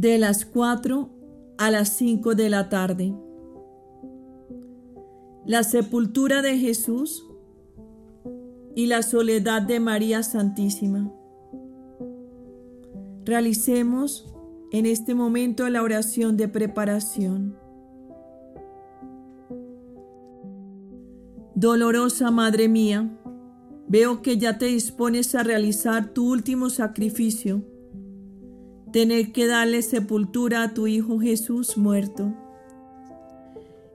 de las 4 a las 5 de la tarde. La sepultura de Jesús y la soledad de María Santísima. Realicemos en este momento la oración de preparación. Dolorosa Madre mía, veo que ya te dispones a realizar tu último sacrificio, tener que darle sepultura a tu Hijo Jesús muerto.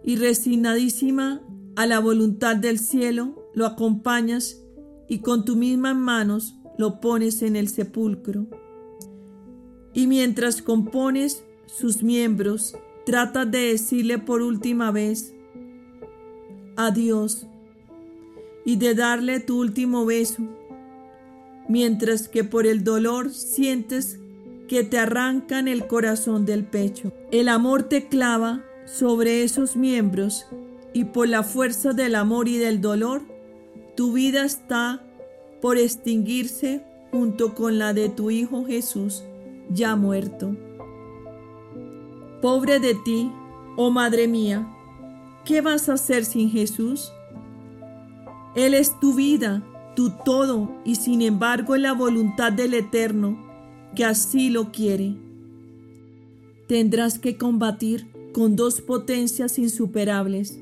Y resignadísima a la voluntad del cielo, lo acompañas y con tus mismas manos lo pones en el sepulcro. Y mientras compones sus miembros, tratas de decirle por última vez, adiós, y de darle tu último beso, mientras que por el dolor sientes que te arrancan el corazón del pecho. El amor te clava sobre esos miembros y por la fuerza del amor y del dolor, tu vida está por extinguirse junto con la de tu Hijo Jesús, ya muerto. Pobre de ti, oh Madre mía, ¿qué vas a hacer sin Jesús? Él es tu vida, tu todo, y sin embargo la voluntad del Eterno, que así lo quiere. Tendrás que combatir con dos potencias insuperables,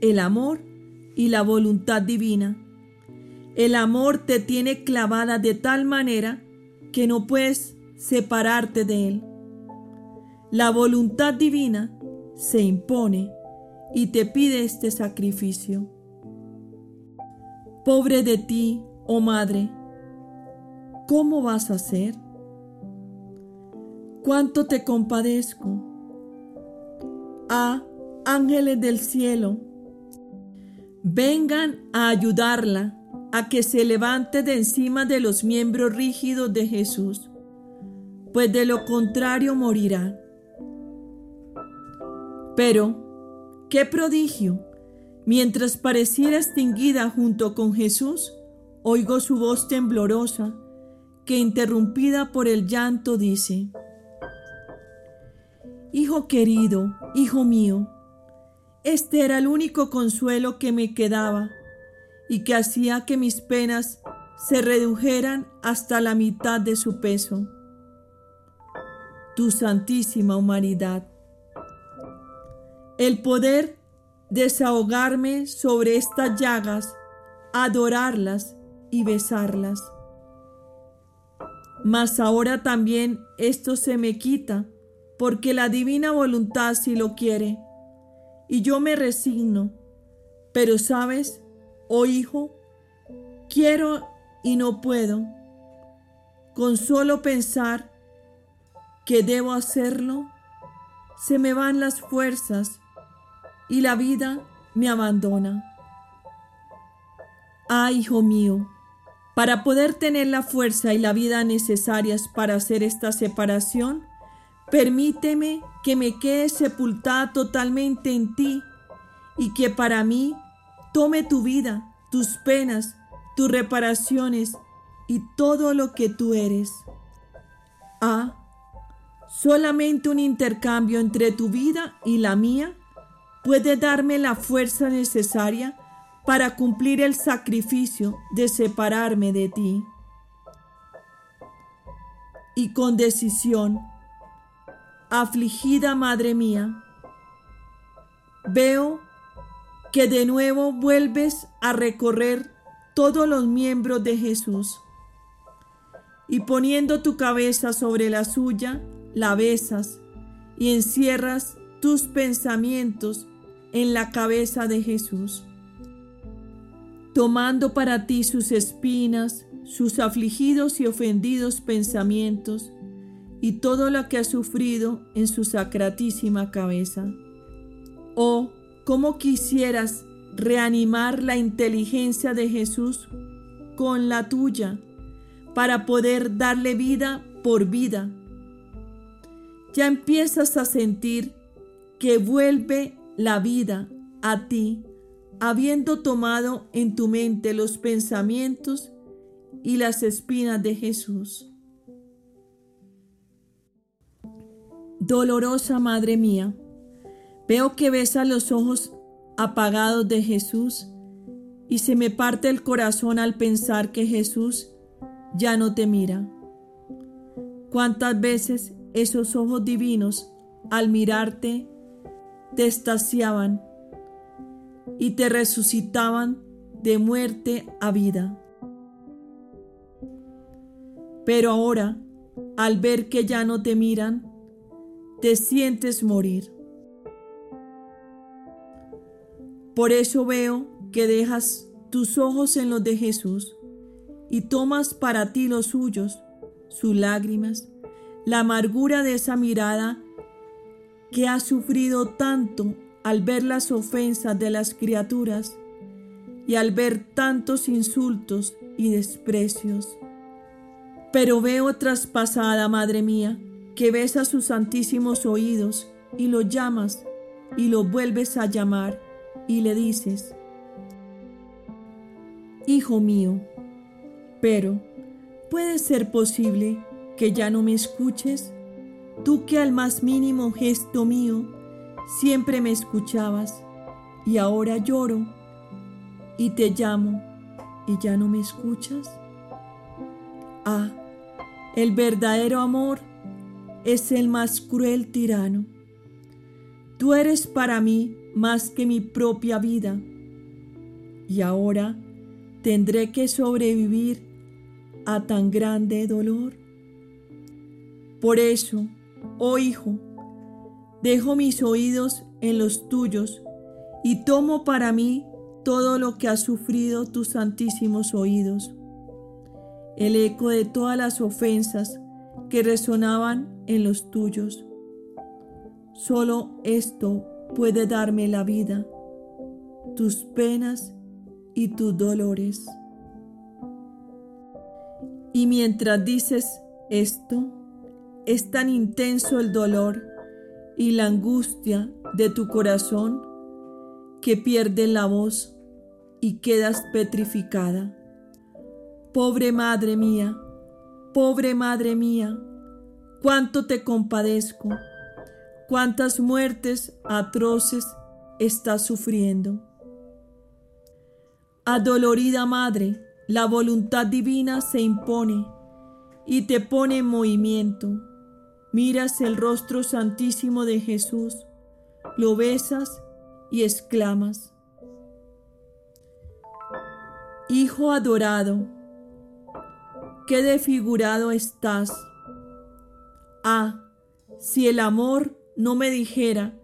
el amor y la voluntad divina. El amor te tiene clavada de tal manera que no puedes separarte de él. La voluntad divina se impone y te pide este sacrificio. Pobre de ti, oh madre, ¿cómo vas a hacer? ¿Cuánto te compadezco? Ah, ángeles del cielo, vengan a ayudarla a que se levante de encima de los miembros rígidos de Jesús, pues de lo contrario morirá. Pero, qué prodigio, Mientras pareciera extinguida junto con Jesús, oigo su voz temblorosa, que interrumpida por el llanto dice, Hijo querido, hijo mío, este era el único consuelo que me quedaba y que hacía que mis penas se redujeran hasta la mitad de su peso. Tu santísima humanidad. El poder desahogarme sobre estas llagas, adorarlas y besarlas. Mas ahora también esto se me quita, porque la divina voluntad si lo quiere, y yo me resigno. Pero sabes, oh hijo, quiero y no puedo, con solo pensar que debo hacerlo, se me van las fuerzas y la vida me abandona. Ah, hijo mío, para poder tener la fuerza y la vida necesarias para hacer esta separación, permíteme que me quede sepultada totalmente en ti y que para mí tome tu vida, tus penas, tus reparaciones y todo lo que tú eres. Ah, solamente un intercambio entre tu vida y la mía puede darme la fuerza necesaria para cumplir el sacrificio de separarme de ti. Y con decisión, afligida Madre mía, veo que de nuevo vuelves a recorrer todos los miembros de Jesús. Y poniendo tu cabeza sobre la suya, la besas y encierras tus pensamientos en la cabeza de Jesús, tomando para ti sus espinas, sus afligidos y ofendidos pensamientos y todo lo que ha sufrido en su sacratísima cabeza. Oh, cómo quisieras reanimar la inteligencia de Jesús con la tuya para poder darle vida por vida. Ya empiezas a sentir que vuelve la vida a ti, habiendo tomado en tu mente los pensamientos y las espinas de Jesús. Dolorosa Madre mía, veo que besa los ojos apagados de Jesús y se me parte el corazón al pensar que Jesús ya no te mira. ¿Cuántas veces esos ojos divinos al mirarte te estaciaban y te resucitaban de muerte a vida? Pero ahora, al ver que ya no te miran, te sientes morir. Por eso veo que dejas tus ojos en los de Jesús y tomas para ti los suyos, sus lágrimas, la amargura de esa mirada que ha sufrido tanto al ver las ofensas de las criaturas y al ver tantos insultos y desprecios. Pero veo traspasada, Madre mía, que ves a sus santísimos oídos y lo llamas y lo vuelves a llamar y le dices, Hijo mío, pero ¿puede ser posible que ya no me escuches? Tú que al más mínimo gesto mío siempre me escuchabas y ahora lloro y te llamo y ya no me escuchas. Ah, el verdadero amor es el más cruel tirano. Tú eres para mí más que mi propia vida y ahora tendré que sobrevivir a tan grande dolor. Por eso, oh Hijo, dejo mis oídos en los tuyos y tomo para mí todo lo que ha sufrido tus santísimos oídos, el eco de todas las ofensas que resonaban en los tuyos. Solo esto puede darme la vida, tus penas y tus dolores. Y mientras dices esto, es tan intenso el dolor y la angustia de tu corazón que pierdes la voz y quedas petrificada. Pobre madre mía, pobre madre mía, cuánto te compadezco, cuántas muertes atroces estás sufriendo. Adolorida madre, la voluntad divina se impone y te pone en movimiento. Miras el rostro santísimo de Jesús, lo besas y exclamas, Hijo adorado, qué desfigurado estás. Ah, si el amor no me dijera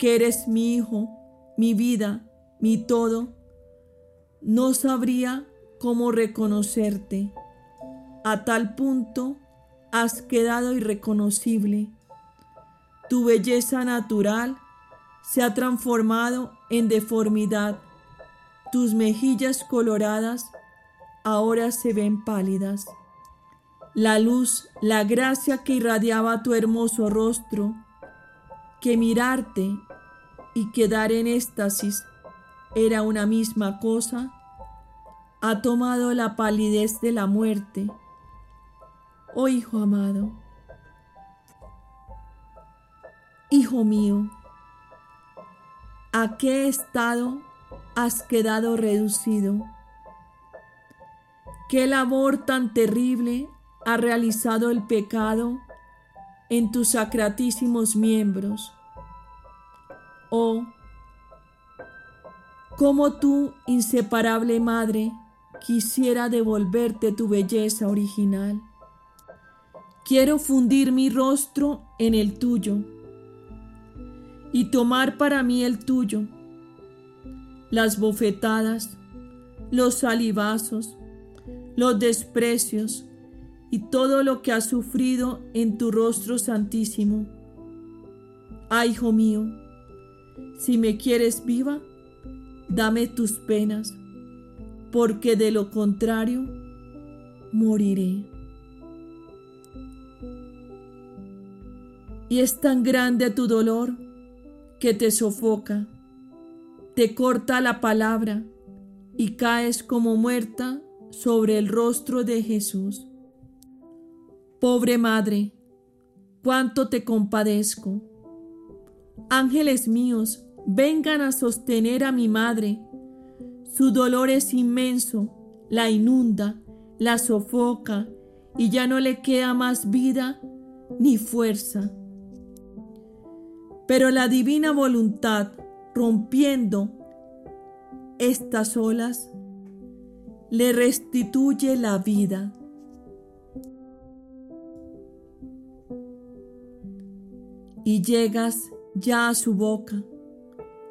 que eres mi hijo, mi vida, mi todo, no sabría cómo reconocerte. A tal punto has quedado irreconocible. Tu belleza natural se ha transformado en deformidad. Tus mejillas coloradas ahora se ven pálidas. La luz, la gracia que irradiaba tu hermoso rostro, que mirarte y quedar en éxtasis era una misma cosa, ha tomado la palidez de la muerte. Oh Hijo amado, Hijo mío, ¿A qué estado has quedado reducido? ¿Qué labor tan terrible ha realizado el pecado en tus sacratísimos miembros? Oh, como tú, inseparable Madre, quisiera devolverte tu belleza original. Quiero fundir mi rostro en el tuyo y tomar para mí el tuyo. Las bofetadas, los salivazos, los desprecios y todo lo que has sufrido en tu rostro santísimo. Ay, hijo mío, si me quieres viva, dame tus penas, porque de lo contrario, moriré. Y es tan grande tu dolor que te sofoca, te corta la palabra y caes como muerta sobre el rostro de Jesús. Pobre madre, cuánto te compadezco. Ángeles míos, vengan a sostener a mi madre. Su dolor es inmenso, la inunda, la sofoca y ya no le queda más vida ni fuerza. Pero la divina voluntad, rompiendo estas olas, le restituye la vida. Y llegas ya a su boca,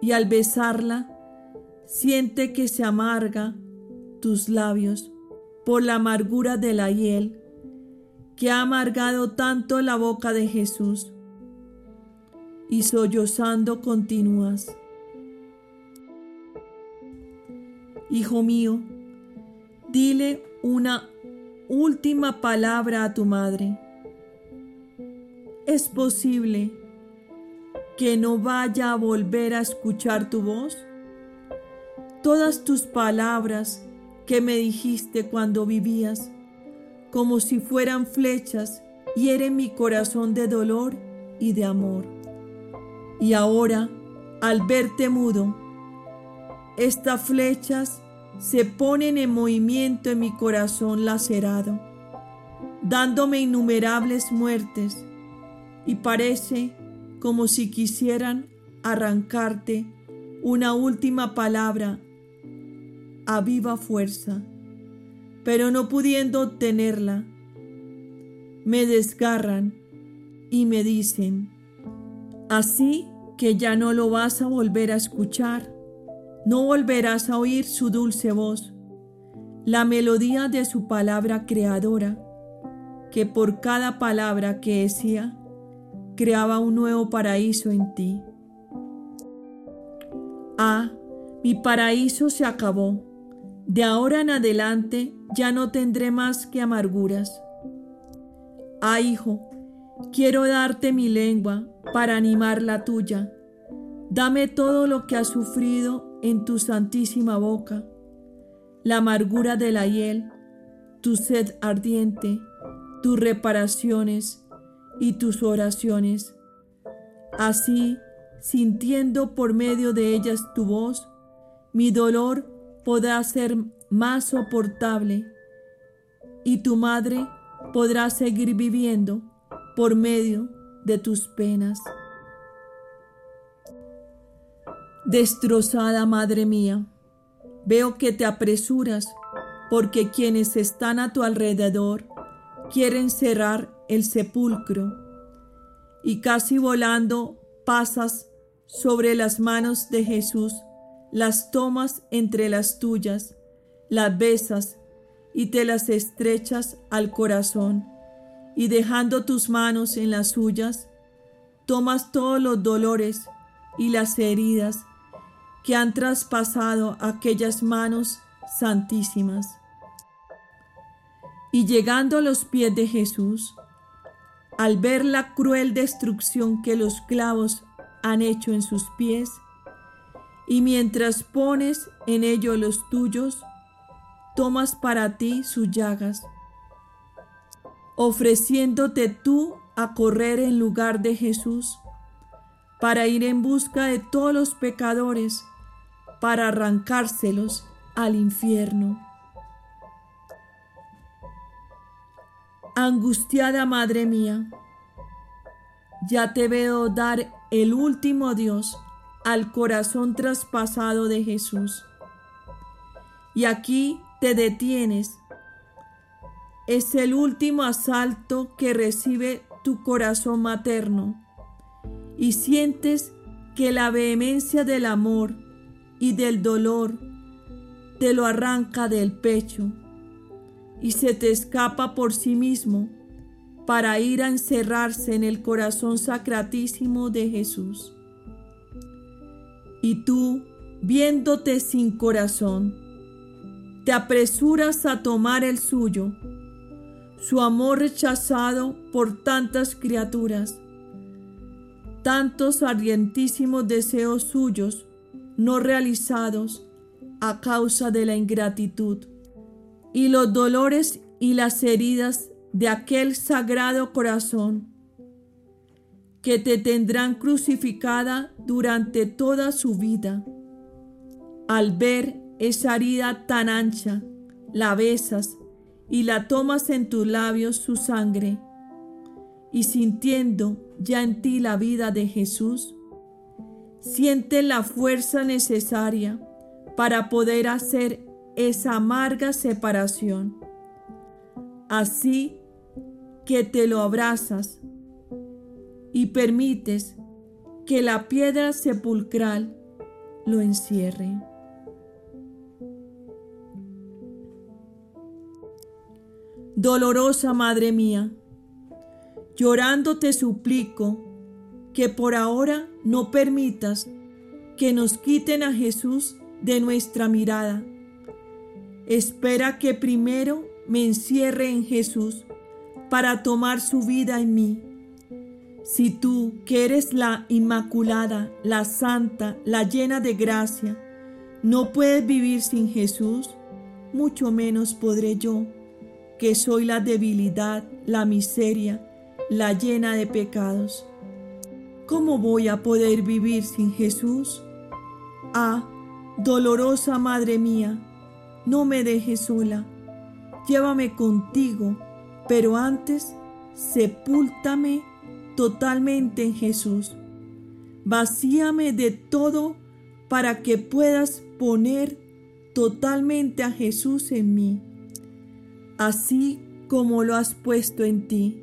y al besarla, siente que se amarga tus labios por la amargura de la hiel que ha amargado tanto la boca de Jesús. Y sollozando continúas. Hijo mío, dile una última palabra a tu madre. Es posible que no vaya a volver a escuchar tu voz. Todas tus palabras que me dijiste cuando vivías, como si fueran flechas, hieren mi corazón de dolor y de amor. Y ahora, al verte mudo, estas flechas se ponen en movimiento en mi corazón lacerado, dándome innumerables muertes, y parece como si quisieran arrancarte una última palabra a viva fuerza, pero no pudiendo obtenerla, me desgarran y me dicen, así que ya no lo vas a volver a escuchar no volverás a oír su dulce voz, la melodía de su palabra creadora, que por cada palabra que decía, creaba un nuevo paraíso en ti. Ah, mi paraíso se acabó. De ahora en adelante ya no tendré más que amarguras. Ah, hijo, quiero darte mi lengua para animar la tuya. Dame todo lo que has sufrido en tu santísima boca, la amargura de la hiel, tu sed ardiente, tus reparaciones y tus oraciones. Así, sintiendo por medio de ellas tu voz, mi dolor podrá ser más soportable y tu madre podrá seguir viviendo por medio de tus penas. Destrozada Madre mía, veo que te apresuras porque quienes están a tu alrededor quieren cerrar el sepulcro y casi volando pasas sobre las manos de Jesús, las tomas entre las tuyas, las besas y te las estrechas al corazón y dejando tus manos en las suyas, tomas todos los dolores y las heridas que han traspasado aquellas manos santísimas. Y llegando a los pies de Jesús, al ver la cruel destrucción que los clavos han hecho en sus pies, y mientras pones en ello los tuyos, tomas para ti sus llagas, ofreciéndote tú a correr en lugar de Jesús, para ir en busca de todos los pecadores para arrancárselos al infierno. Angustiada Madre mía, ya te veo dar el último Dios al corazón traspasado de Jesús. Y aquí te detienes. Es el último asalto que recibe tu corazón materno y sientes que la vehemencia del amor y del dolor te lo arranca del pecho y se te escapa por sí mismo para ir a encerrarse en el corazón sacratísimo de Jesús. Y tú, viéndote sin corazón, te apresuras a tomar el suyo, su amor rechazado por tantas criaturas, tantos ardientísimos deseos suyos no realizados a causa de la ingratitud y los dolores y las heridas de aquel sagrado corazón que te tendrán crucificada durante toda su vida. Al ver esa herida tan ancha, la besas y la tomas en tus labios su sangre, y sintiendo ya en ti la vida de Jesús, siente la fuerza necesaria para poder hacer esa amarga separación. Así que te lo abrazas y permites que la piedra sepulcral lo encierre. Dolorosa Madre mía, llorando te suplico que por ahora no permitas que nos quiten a Jesús de nuestra mirada. Espera que primero me encierre en Jesús para tomar su vida en mí. Si tú, que eres la Inmaculada, la Santa, la llena de gracia, no puedes vivir sin Jesús, mucho menos podré yo, que soy la debilidad, la miseria, la llena de pecados. ¿Cómo voy a poder vivir sin Jesús? Ah, dolorosa Madre mía, no me dejes sola, llévame contigo, pero antes sepúltame totalmente en Jesús. Vacíame de todo para que puedas poner totalmente a Jesús en mí, así como lo has puesto en ti.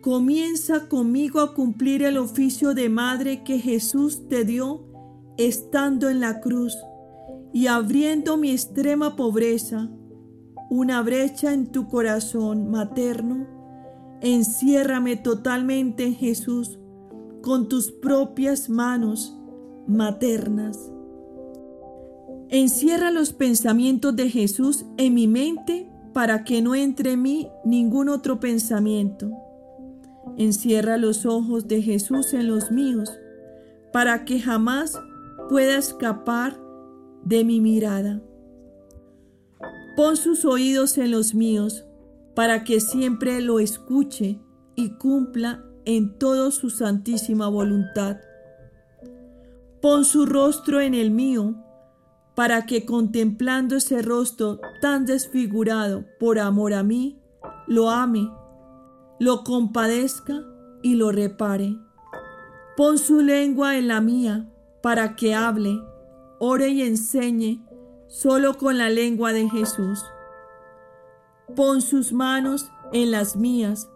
Comienza conmigo a cumplir el oficio de madre que Jesús te dio estando en la cruz y abriendo mi extrema pobreza, una brecha en tu corazón materno, enciérrame totalmente en Jesús con tus propias manos maternas. Encierra los pensamientos de Jesús en mi mente para que no entre en mí ningún otro pensamiento. Encierra los ojos de Jesús en los míos para que jamás pueda escapar de mi mirada. Pon sus oídos en los míos para que siempre lo escuche y cumpla en todo su santísima voluntad. Pon su rostro en el mío para que contemplando ese rostro tan desfigurado por amor a mí, lo ame, lo compadezca y lo repare. Pon su lengua en la mía para que hable, ore y enseñe solo con la lengua de Jesús. Pon sus manos en las mías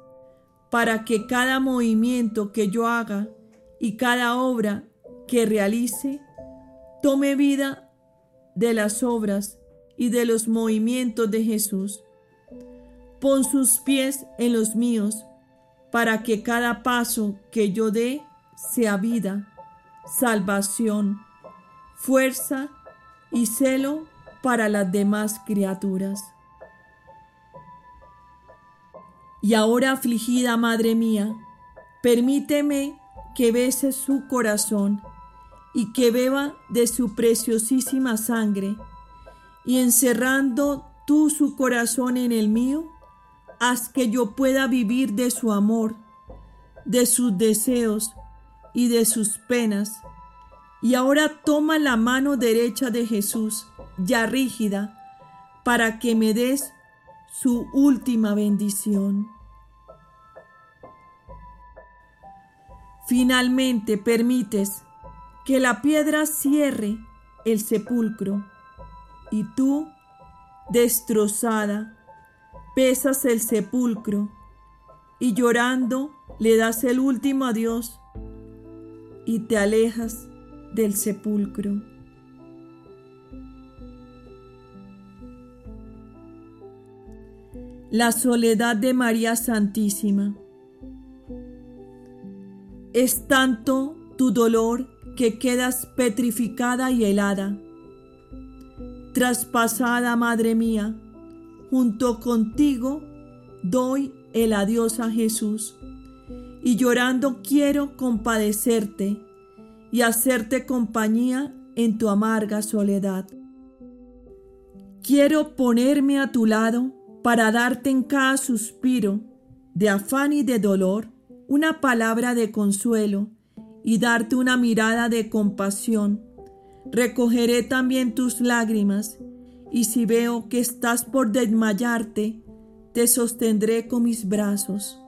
para que cada movimiento que yo haga y cada obra que realice tome vida de las obras y de los movimientos de Jesús. Pon sus pies en los míos para que cada paso que yo dé sea vida salvación, fuerza y celo para las demás criaturas. Y ahora, afligida Madre mía, permíteme que bese su corazón y que beba de su preciosísima sangre, y encerrando tú su corazón en el mío, haz que yo pueda vivir de su amor, de sus deseos, y de sus penas. Y ahora toma la mano derecha de Jesús, ya rígida, para que me des su última bendición. Finalmente permites que la piedra cierre el sepulcro y tú, destrozada, pesas el sepulcro y llorando le das el último adiós y te alejas del sepulcro. La soledad de María Santísima. Es tanto tu dolor que quedas petrificada y helada. Traspasada, Madre mía, junto contigo doy el adiós a Jesús y llorando quiero compadecerte y hacerte compañía en tu amarga soledad. Quiero ponerme a tu lado para darte en cada suspiro de afán y de dolor una palabra de consuelo y darte una mirada de compasión. Recogeré también tus lágrimas y si veo que estás por desmayarte, te sostendré con mis brazos.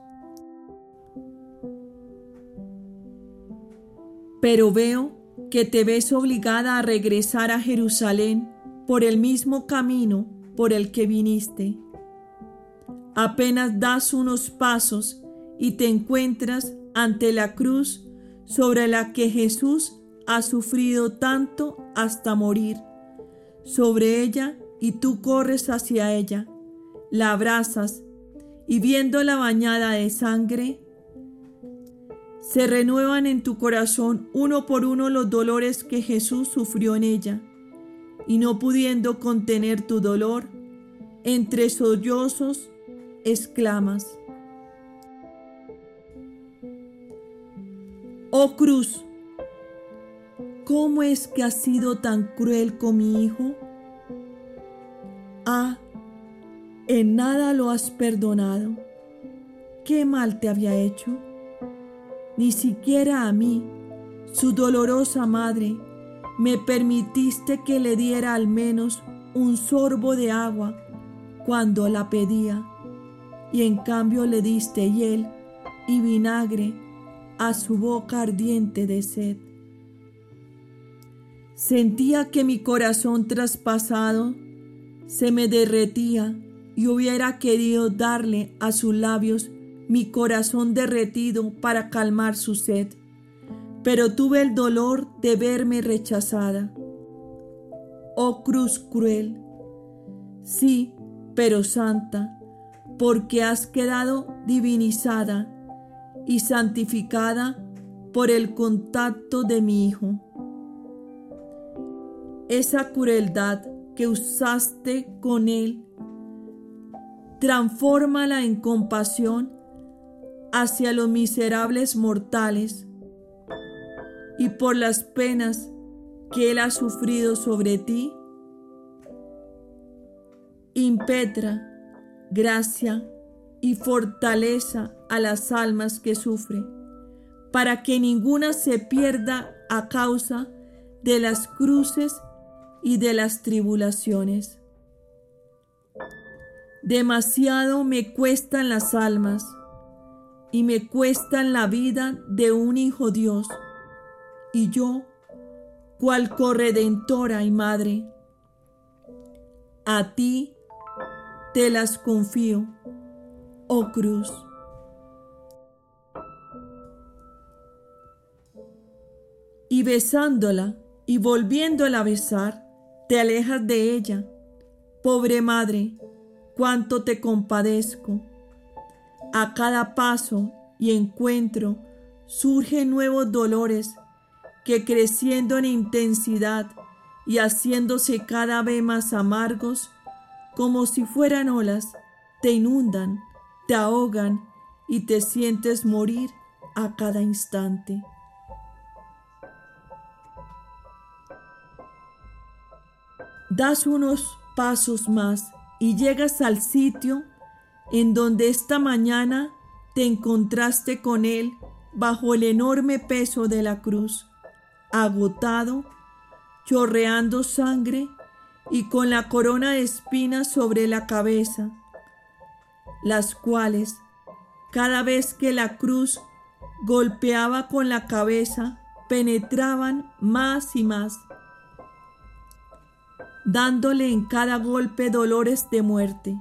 Pero veo que te ves obligada a regresar a Jerusalén por el mismo camino por el que viniste. Apenas das unos pasos y te encuentras ante la cruz sobre la que Jesús ha sufrido tanto hasta morir. Sobre ella y tú corres hacia ella, la abrazas y viéndola bañada de sangre, se renuevan en tu corazón uno por uno los dolores que Jesús sufrió en ella, y no pudiendo contener tu dolor, entre sollozos exclamas, Oh cruz, ¿cómo es que has sido tan cruel con mi hijo? Ah, en nada lo has perdonado. ¿Qué mal te había hecho? Ni siquiera a mí, su dolorosa madre, me permitiste que le diera al menos un sorbo de agua cuando la pedía, y en cambio le diste hiel y vinagre a su boca ardiente de sed. Sentía que mi corazón traspasado se me derretía y hubiera querido darle a sus labios mi corazón derretido para calmar su sed, pero tuve el dolor de verme rechazada. Oh cruz cruel, sí, pero santa, porque has quedado divinizada y santificada por el contacto de mi Hijo. Esa crueldad que usaste con Él, transfórmala en compasión hacia los miserables mortales y por las penas que Él ha sufrido sobre ti, impetra gracia y fortaleza a las almas que sufren, para que ninguna se pierda a causa de las cruces y de las tribulaciones. Demasiado me cuestan las almas y me cuestan la vida de un hijo Dios, y yo, cual corredentora y madre, a ti te las confío, oh cruz. Y besándola y volviéndola a besar, te alejas de ella. Pobre madre, cuánto te compadezco. A cada paso y encuentro surgen nuevos dolores que creciendo en intensidad y haciéndose cada vez más amargos, como si fueran olas, te inundan, te ahogan y te sientes morir a cada instante. Das unos pasos más y llegas al sitio en donde esta mañana te encontraste con Él bajo el enorme peso de la cruz, agotado, chorreando sangre y con la corona de espinas sobre la cabeza, las cuales, cada vez que la cruz golpeaba con la cabeza, penetraban más y más dándole en cada golpe dolores de muerte.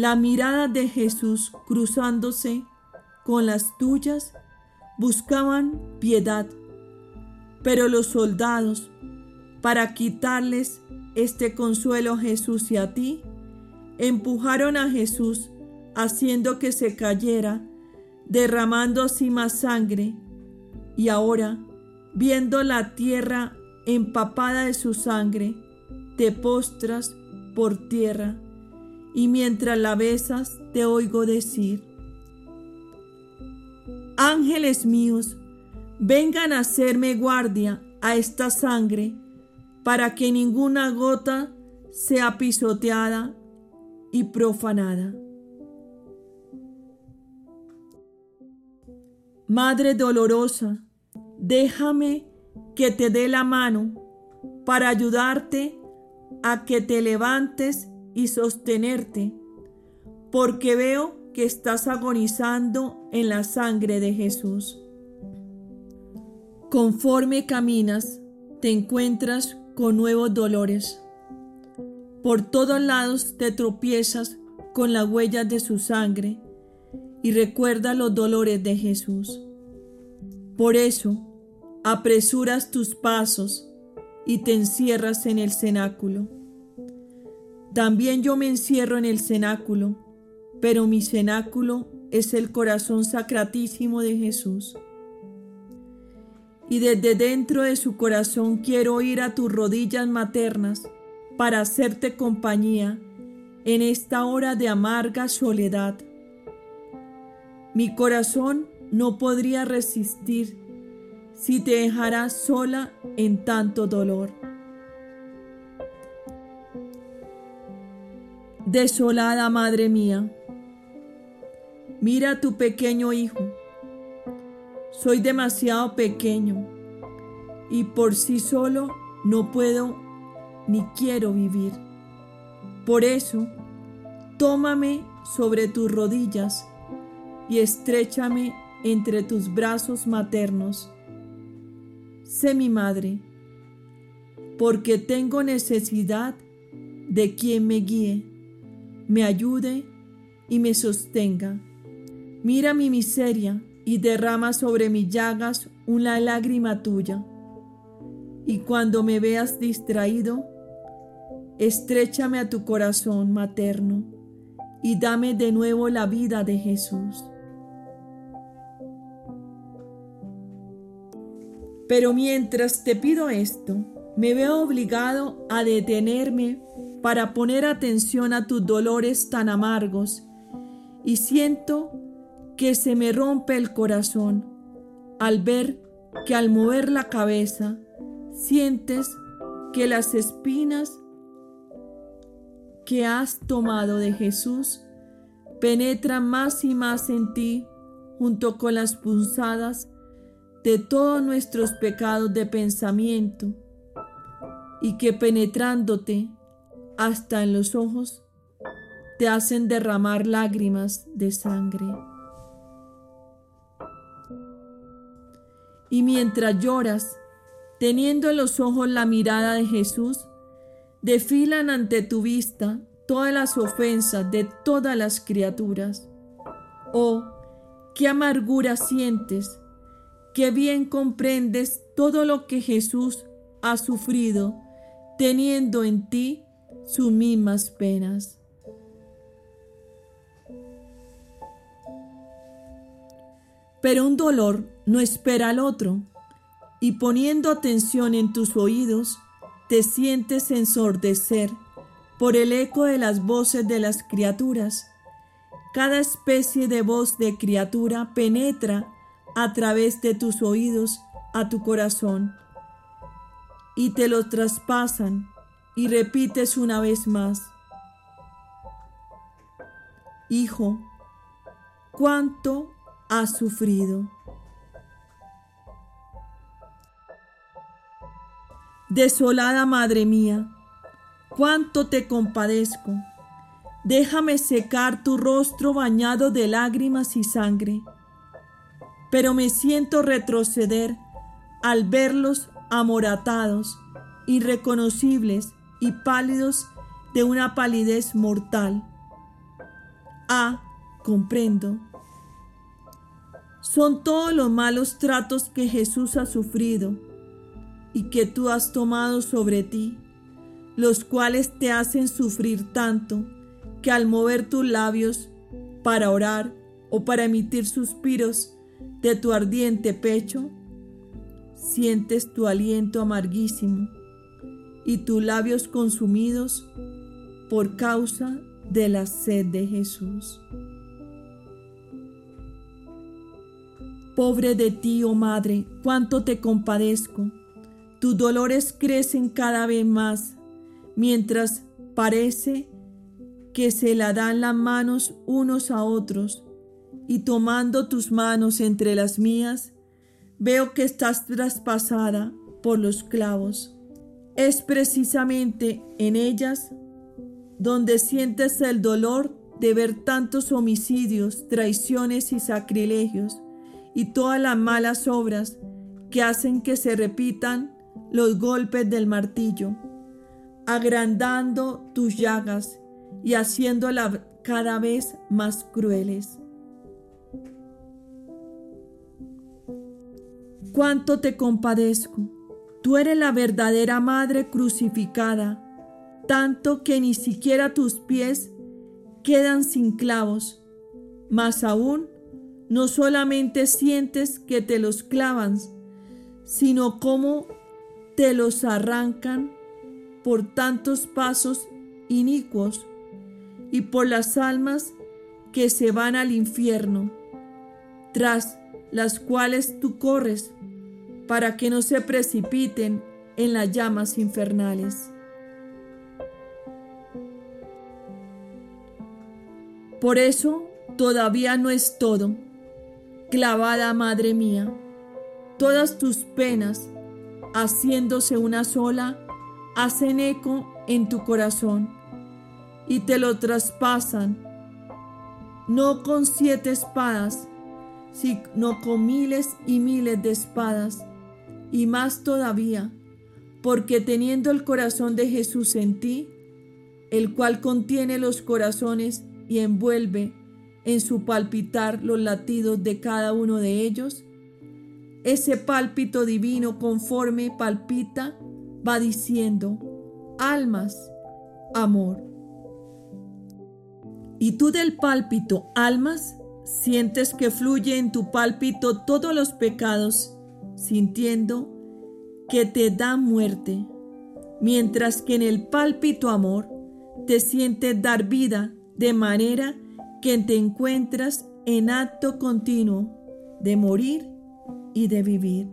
La mirada de Jesús cruzándose con las tuyas buscaban piedad, pero los soldados, para quitarles este consuelo a Jesús y a ti, empujaron a Jesús haciendo que se cayera, derramando así más sangre, y ahora, viendo la tierra empapada de su sangre, te postras por tierra, y mientras la besas te oigo decir, Ángeles míos, vengan a hacerme guardia a esta sangre, para que ninguna gota sea pisoteada y profanada. Madre dolorosa, déjame que te dé la mano para ayudarte a que te levantes y sostenerte, porque veo que estás agonizando en la sangre de Jesús. Conforme caminas, te encuentras con nuevos dolores. Por todos lados te tropiezas con las huellas de su sangre y recuerda los dolores de Jesús. Por eso, apresuras tus pasos y te encierras en el cenáculo. También yo me encierro en el cenáculo, pero mi cenáculo es el corazón sacratísimo de Jesús. Y desde dentro de su corazón quiero ir a tus rodillas maternas para hacerte compañía en esta hora de amarga soledad. Mi corazón no podría resistir si te dejarás sola en tanto dolor. Desolada Madre mía, mira a tu pequeño hijo. Soy demasiado pequeño y por sí solo no puedo ni quiero vivir. Por eso, tómame sobre tus rodillas y estrechame entre tus brazos maternos. Sé mi madre, porque tengo necesidad de quien me guíe, me ayude y me sostenga. Mira mi miseria y derrama sobre mis llagas una lágrima tuya. Y cuando me veas distraído, Estréchame a tu corazón materno y dame de nuevo la vida de Jesús. Pero mientras te pido esto, me veo obligado a detenerme para poner atención a tus dolores tan amargos y siento que se me rompe el corazón al ver que al mover la cabeza sientes que las espinas que has tomado de Jesús penetra más y más en ti junto con las punzadas de todos nuestros pecados de pensamiento y que penetrándote hasta en los ojos te hacen derramar lágrimas de sangre. Y mientras lloras, teniendo en los ojos la mirada de Jesús, Desfilan ante tu vista todas las ofensas de todas las criaturas. Oh, qué amargura sientes, qué bien comprendes todo lo que Jesús ha sufrido, teniendo en ti sus mismas penas. Pero un dolor no espera al otro, y poniendo atención en tus oídos, te sientes ensordecer por el eco de las voces de las criaturas. Cada especie de voz de criatura penetra a través de tus oídos a tu corazón y te lo traspasan y repites una vez más. Hijo, ¿cuánto has sufrido? Desolada madre mía, cuánto te compadezco. Déjame secar tu rostro bañado de lágrimas y sangre. Pero me siento retroceder al verlos amoratados, irreconocibles y pálidos de una palidez mortal. Ah, comprendo. Son todos los malos tratos que Jesús ha sufrido y que tú has tomado sobre ti, los cuales te hacen sufrir tanto que al mover tus labios para orar o para emitir suspiros de tu ardiente pecho, sientes tu aliento amarguísimo y tus labios consumidos por causa de la sed de Jesús. Pobre de ti, oh Madre, cuánto te compadezco tus dolores crecen cada vez más, mientras parece que se la dan las manos unos a otros y tomando tus manos entre las mías, veo que estás traspasada por los clavos. Es precisamente en ellas donde sientes el dolor de ver tantos homicidios, traiciones y sacrilegios y todas las malas obras que hacen que se repitan los golpes del martillo, agrandando tus llagas y haciéndolas cada vez más crueles. Cuánto te compadezco. Tú eres la verdadera madre crucificada, tanto que ni siquiera tus pies quedan sin clavos. Más aún, no solamente sientes que te los clavan, sino como te los arrancan por tantos pasos inicuos y por las almas que se van al infierno, tras las cuales tú corres para que no se precipiten en las llamas infernales. Por eso todavía no es todo clavada, Madre mía, todas tus penas, haciéndose una sola, hacen eco en tu corazón y te lo traspasan, no con siete espadas, sino con miles y miles de espadas, y más todavía, porque teniendo el corazón de Jesús en ti, el cual contiene los corazones y envuelve en su palpitar los latidos de cada uno de ellos? Ese pálpito divino conforme palpita va diciendo, almas, amor. Y tú del pálpito, almas, sientes que fluye en tu pálpito todos los pecados, sintiendo que te da muerte, mientras que en el pálpito amor te sientes dar vida de manera que te encuentras en acto continuo de morir y de vivir.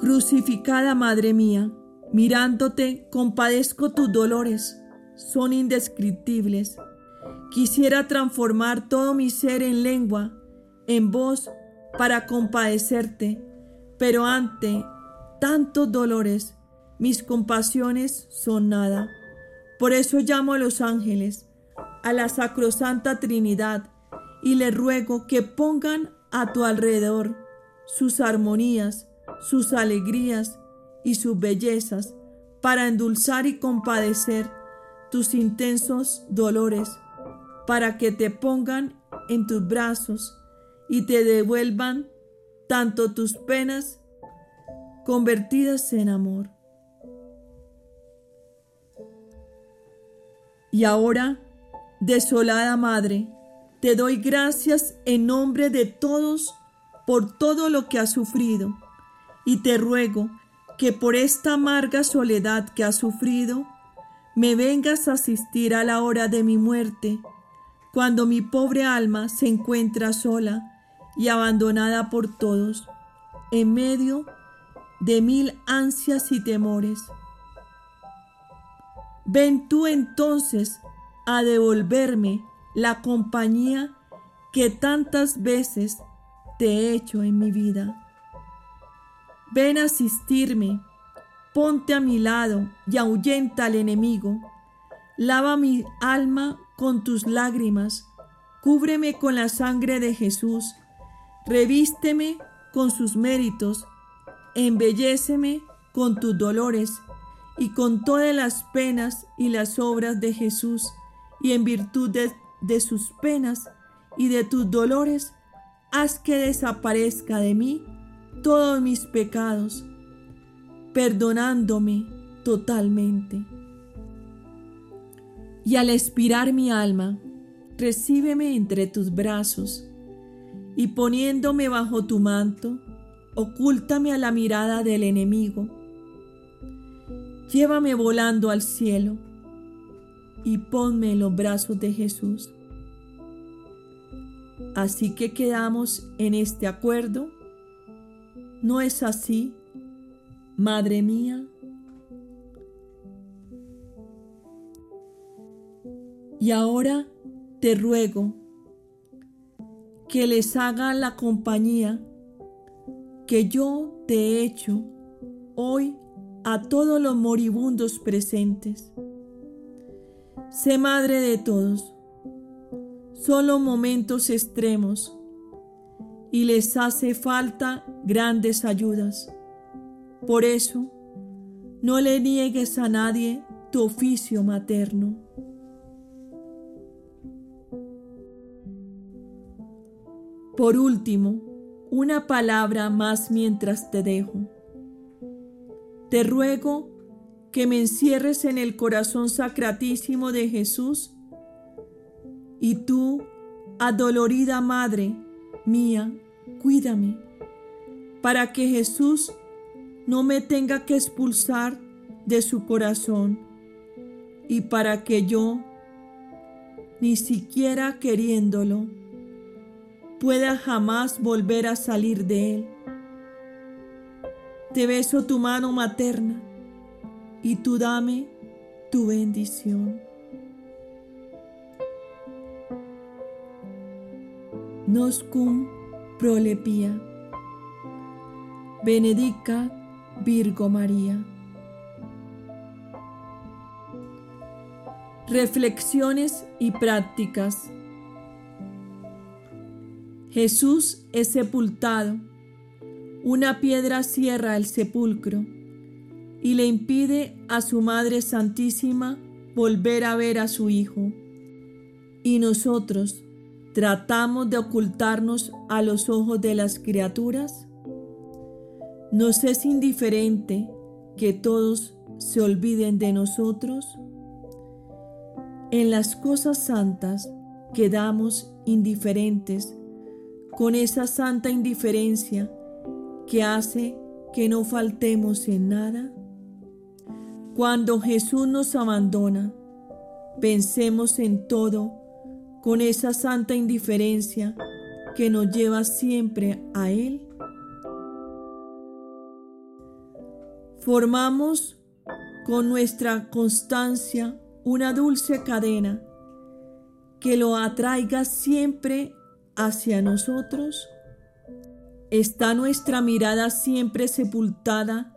Crucificada Madre mía, mirándote compadezco tus dolores, son indescriptibles. Quisiera transformar todo mi ser en lengua, en voz, para compadecerte, pero ante tantos dolores, mis compasiones son nada. Por eso llamo a los ángeles, a la Sacrosanta Trinidad, y le ruego que pongan a tu alrededor sus armonías, sus alegrías y sus bellezas, para endulzar y compadecer tus intensos dolores, para que te pongan en tus brazos y te devuelvan tanto tus penas convertidas en amor. Y ahora, desolada Madre, te doy gracias en nombre de todos por todo lo que has sufrido, y te ruego que por esta amarga soledad que has sufrido, me vengas a asistir a la hora de mi muerte, cuando mi pobre alma se encuentra sola y abandonada por todos, en medio de mil ansias y temores. Ven tú entonces a devolverme la compañía que tantas veces te he hecho en mi vida. Ven a asistirme, ponte a mi lado y ahuyenta al enemigo. Lava mi alma con tus lágrimas, cúbreme con la sangre de Jesús, revísteme con sus méritos, embelléceme con tus dolores y con todas las penas y las obras de Jesús, y en virtud de, sus penas y de tus dolores, haz que desaparezca de mí todos mis pecados, perdonándome totalmente. Y al expirar mi alma, recíbeme entre tus brazos, y poniéndome bajo tu manto, ocúltame a la mirada del enemigo Llévame volando al cielo y ponme en los brazos de Jesús. Así que quedamos en este acuerdo. ¿No es así, Madre mía? Y ahora te ruego que les haga la compañía que yo te he hecho hoy a todos los moribundos presentes. Sé madre de todos, solo momentos extremos, y les hace falta grandes ayudas. Por eso, no le niegues a nadie tu oficio materno. Por último, una palabra más mientras te dejo. Te ruego que me encierres en el corazón sacratísimo de Jesús y tú, adolorida Madre mía, cuídame, para que Jesús no me tenga que expulsar de su corazón y para que yo, ni siquiera queriéndolo, pueda jamás volver a salir de él. Te beso tu mano materna y tú dame tu bendición. Noscum prolepia. Benedica Virgo María. Reflexiones y prácticas. Jesús es sepultado. Una piedra cierra el sepulcro y le impide a su Madre Santísima volver a ver a su Hijo. Y nosotros tratamos de ocultarnos a los ojos de las criaturas. ¿Nos es indiferente que todos se olviden de nosotros? En las cosas santas quedamos indiferentes con esa santa indiferencia que hace que no faltemos en nada? Cuando Jesús nos abandona, pensemos en todo con esa santa indiferencia que nos lleva siempre a Él. Formamos con nuestra constancia una dulce cadena que lo atraiga siempre hacia nosotros? ¿Está nuestra mirada siempre sepultada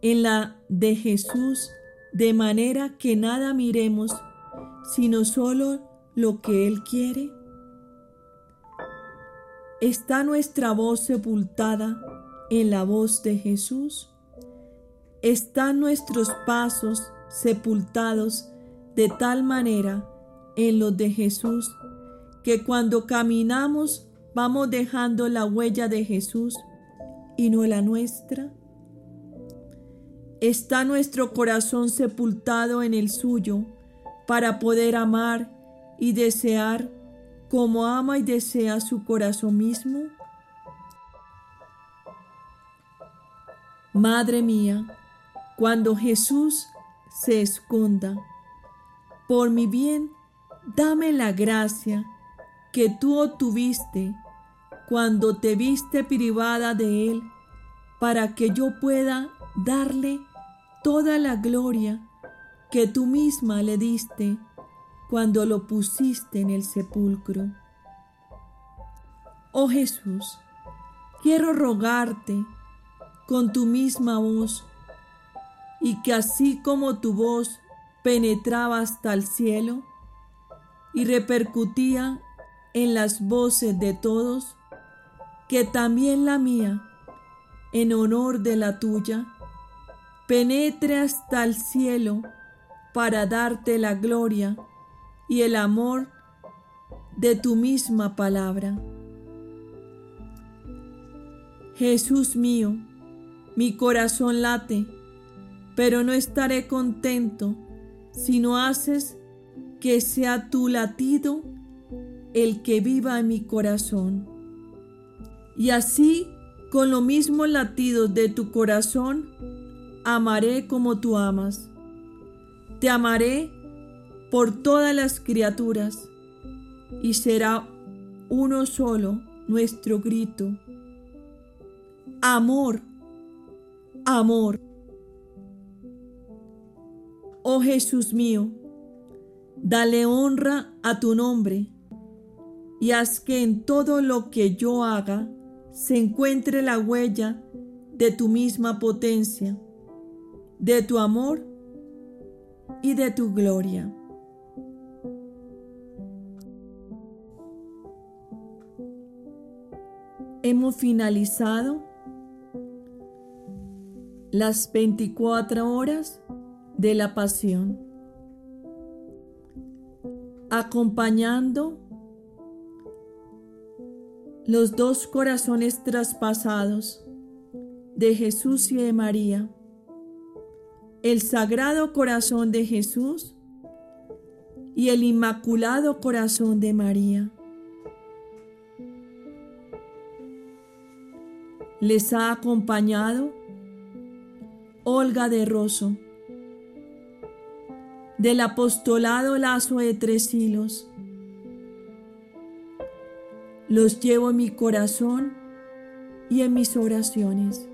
en la de Jesús de manera que nada miremos sino solo lo que Él quiere? ¿Está nuestra voz sepultada en la voz de Jesús? ¿Están nuestros pasos sepultados de tal manera en los de Jesús que cuando caminamos vamos dejando la huella de Jesús y no la nuestra? ¿Está nuestro corazón sepultado en el suyo para poder amar y desear como ama y desea su corazón mismo? Madre mía, cuando Jesús se esconda, por mi bien, dame la gracia que tú obtuviste cuando te viste privada de Él, para que yo pueda darle toda la gloria que tú misma le diste cuando lo pusiste en el sepulcro. Oh Jesús, quiero rogarte con tu misma voz y que así como tu voz penetraba hasta el cielo y repercutía en las voces de todos, que también la mía, en honor de la tuya, penetre hasta el cielo para darte la gloria y el amor de tu misma palabra. Jesús mío, mi corazón late, pero no estaré contento si no haces que sea tu latido el que viva en mi corazón. Y así, con lo mismo latido de tu corazón, amaré como tú amas. Te amaré por todas las criaturas y será uno solo nuestro grito. Amor, amor. Oh Jesús mío, Dale honra a tu nombre y haz que en todo lo que yo haga se encuentre la huella de tu misma potencia, de tu amor y de tu gloria. Hemos finalizado las 24 horas de la pasión, acompañando los dos corazones traspasados de Jesús y de María, el Sagrado Corazón de Jesús y el Inmaculado Corazón de María. Les ha acompañado Olga de Rosso, del apostolado Lazo de Tres Hilos. Los llevo en mi corazón y en mis oraciones.